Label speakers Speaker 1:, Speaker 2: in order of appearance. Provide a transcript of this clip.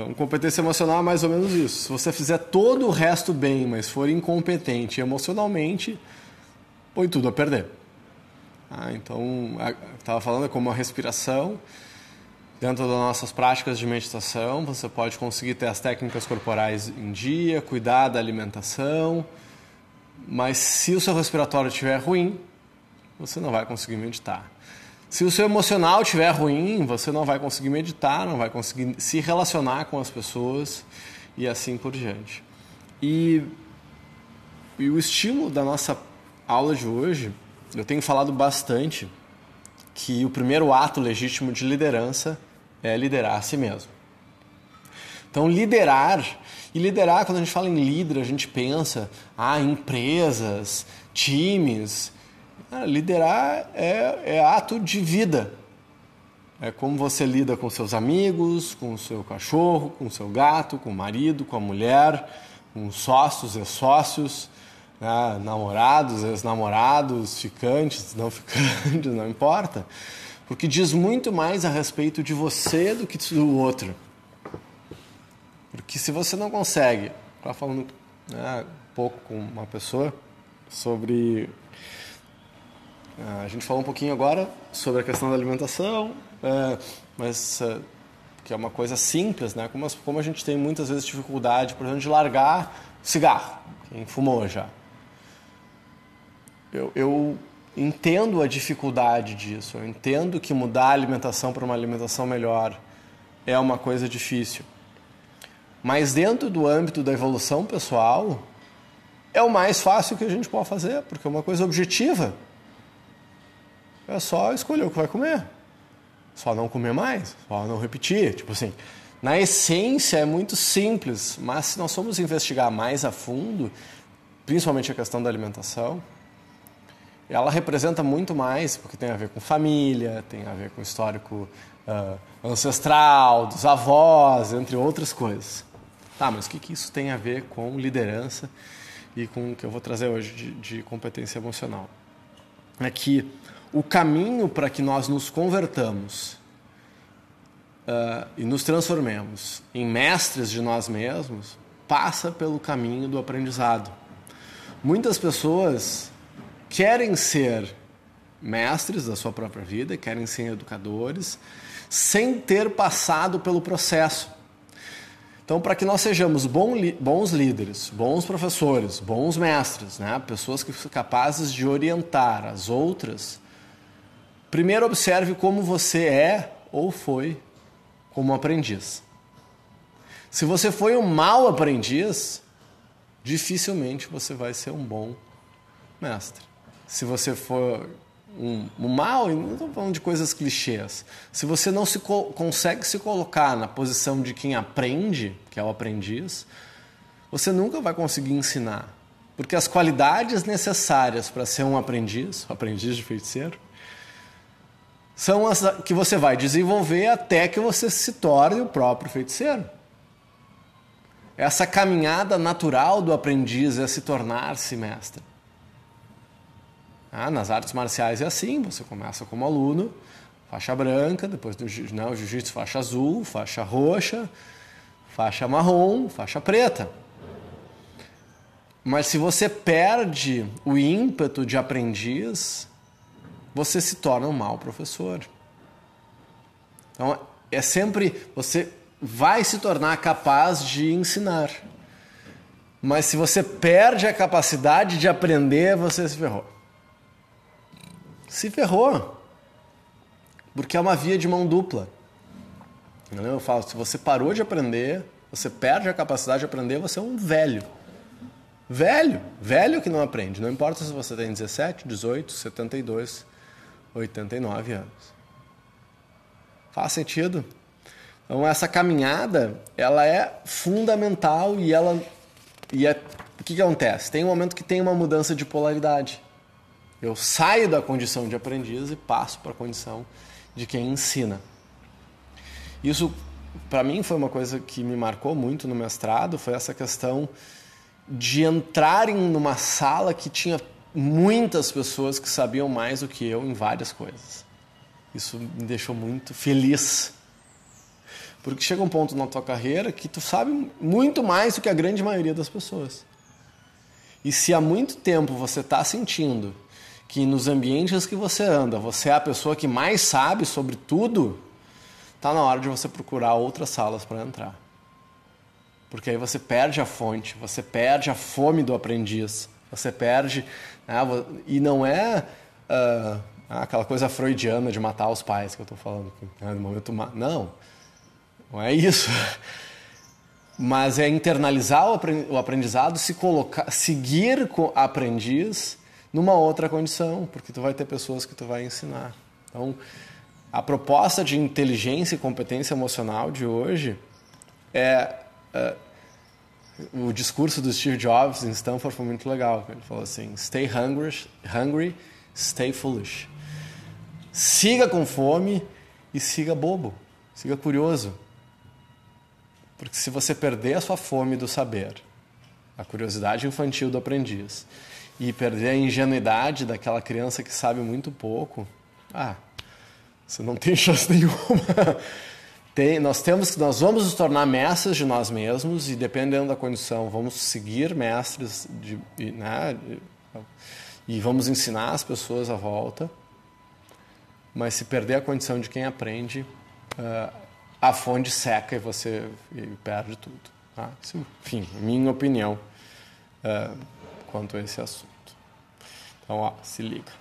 Speaker 1: Então, competência emocional é mais ou menos isso. Se você fizer todo o resto bem, mas for incompetente emocionalmente, põe tudo a perder. Ah, então, estava falando como a respiração. Dentro das nossas práticas de meditação, você pode conseguir ter as técnicas corporais em dia, cuidar da alimentação, mas se o seu respiratório estiver ruim, você não vai conseguir meditar. Se o seu emocional estiver ruim, você não vai conseguir meditar, não vai conseguir se relacionar com as pessoas e assim por diante. E, e o estímulo da nossa aula de hoje, eu tenho falado bastante que o primeiro ato legítimo de liderança é liderar a si mesmo. Então, liderar, e liderar, quando a gente fala em líder, a gente pensa, ah, empresas, times, liderar é, é ato de vida. É como você lida com seus amigos, com o seu cachorro, com o seu gato, com o marido, com a mulher, com sócios e sócios, né? namorados, ex-namorados, ficantes, não ficantes, não importa. Porque diz muito mais a respeito de você do que do outro. Porque se você não consegue, estava falando né, um pouco com uma pessoa sobre a gente falou um pouquinho agora sobre a questão da alimentação, é, mas é, que é uma coisa simples, né? Como, como a gente tem muitas vezes dificuldade, por exemplo, de largar cigarro, quem fumou já. Eu, eu entendo a dificuldade disso, eu entendo que mudar a alimentação para uma alimentação melhor é uma coisa difícil. Mas dentro do âmbito da evolução pessoal, é o mais fácil que a gente pode fazer, porque é uma coisa objetiva. É só escolher o que vai comer. Só não comer mais, só não repetir. Tipo assim, na essência é muito simples, mas se nós formos investigar mais a fundo, principalmente a questão da alimentação, ela representa muito mais, porque tem a ver com família, tem a ver com histórico uh, ancestral, dos avós, entre outras coisas. Tá, mas o que, que isso tem a ver com liderança e com o que eu vou trazer hoje de, de competência emocional? É que o caminho para que nós nos convertamos uh, e nos transformemos em mestres de nós mesmos passa pelo caminho do aprendizado. Muitas pessoas querem ser mestres da sua própria vida, querem ser educadores, sem ter passado pelo processo. Então, para que nós sejamos bons líderes, bons professores, bons mestres, né? pessoas que são capazes de orientar as outras, Primeiro, observe como você é ou foi como aprendiz. Se você foi um mau aprendiz, dificilmente você vai ser um bom mestre. Se você for um, um mal, não estou falando de coisas clichês. Se você não se consegue se colocar na posição de quem aprende, que é o aprendiz, você nunca vai conseguir ensinar. Porque as qualidades necessárias para ser um aprendiz, um aprendiz de feiticeiro, são as que você vai desenvolver até que você se torne o próprio feiticeiro. Essa caminhada natural do aprendiz é se tornar-se mestre. Ah, nas artes marciais é assim: você começa como aluno, faixa branca, depois do jiu-jitsu, faixa azul, faixa roxa, faixa marrom, faixa preta. Mas se você perde o ímpeto de aprendiz, você se torna um mau professor. Então, é sempre você vai se tornar capaz de ensinar. Mas se você perde a capacidade de aprender, você se ferrou. Se ferrou. Porque é uma via de mão dupla. Eu falo, se você parou de aprender, você perde a capacidade de aprender, você é um velho. Velho, velho que não aprende. Não importa se você tem 17, 18, 72, 89 anos. Faz sentido? Então essa caminhada, ela é fundamental e ela e é, o que, que acontece? Tem um momento que tem uma mudança de polaridade. Eu saio da condição de aprendiz e passo para a condição de quem ensina. Isso para mim foi uma coisa que me marcou muito no mestrado, foi essa questão de entrar em uma sala que tinha muitas pessoas que sabiam mais do que eu em várias coisas. Isso me deixou muito feliz. Porque chega um ponto na tua carreira que tu sabe muito mais do que a grande maioria das pessoas. E se há muito tempo você está sentindo que nos ambientes que você anda, você é a pessoa que mais sabe sobre tudo, está na hora de você procurar outras salas para entrar. Porque aí você perde a fonte, você perde a fome do aprendiz, você perde. Né, e não é uh, aquela coisa freudiana de matar os pais que eu estou falando. Né, no momento, não, não é isso. Mas é internalizar o aprendizado, se colocar, seguir com aprendiz numa outra condição, porque tu vai ter pessoas que tu vai ensinar. Então, a proposta de inteligência e competência emocional de hoje é, é o discurso do Steve Jobs em Stanford foi muito legal. Ele falou assim: "Stay hungry, hungry, stay foolish". Siga com fome e siga bobo, siga curioso. Porque se você perder a sua fome do saber, a curiosidade infantil do aprendiz, e perder a ingenuidade daquela criança que sabe muito pouco, ah, você não tem chance nenhuma. Tem, nós temos nós vamos nos tornar mestres de nós mesmos e dependendo da condição vamos seguir mestres de, né, e vamos ensinar as pessoas à volta mas se perder a condição de quem aprende uh, a fonte seca e você e perde tudo. Tá? enfim, minha opinião uh, quanto a esse assunto. Então, ó, se liga.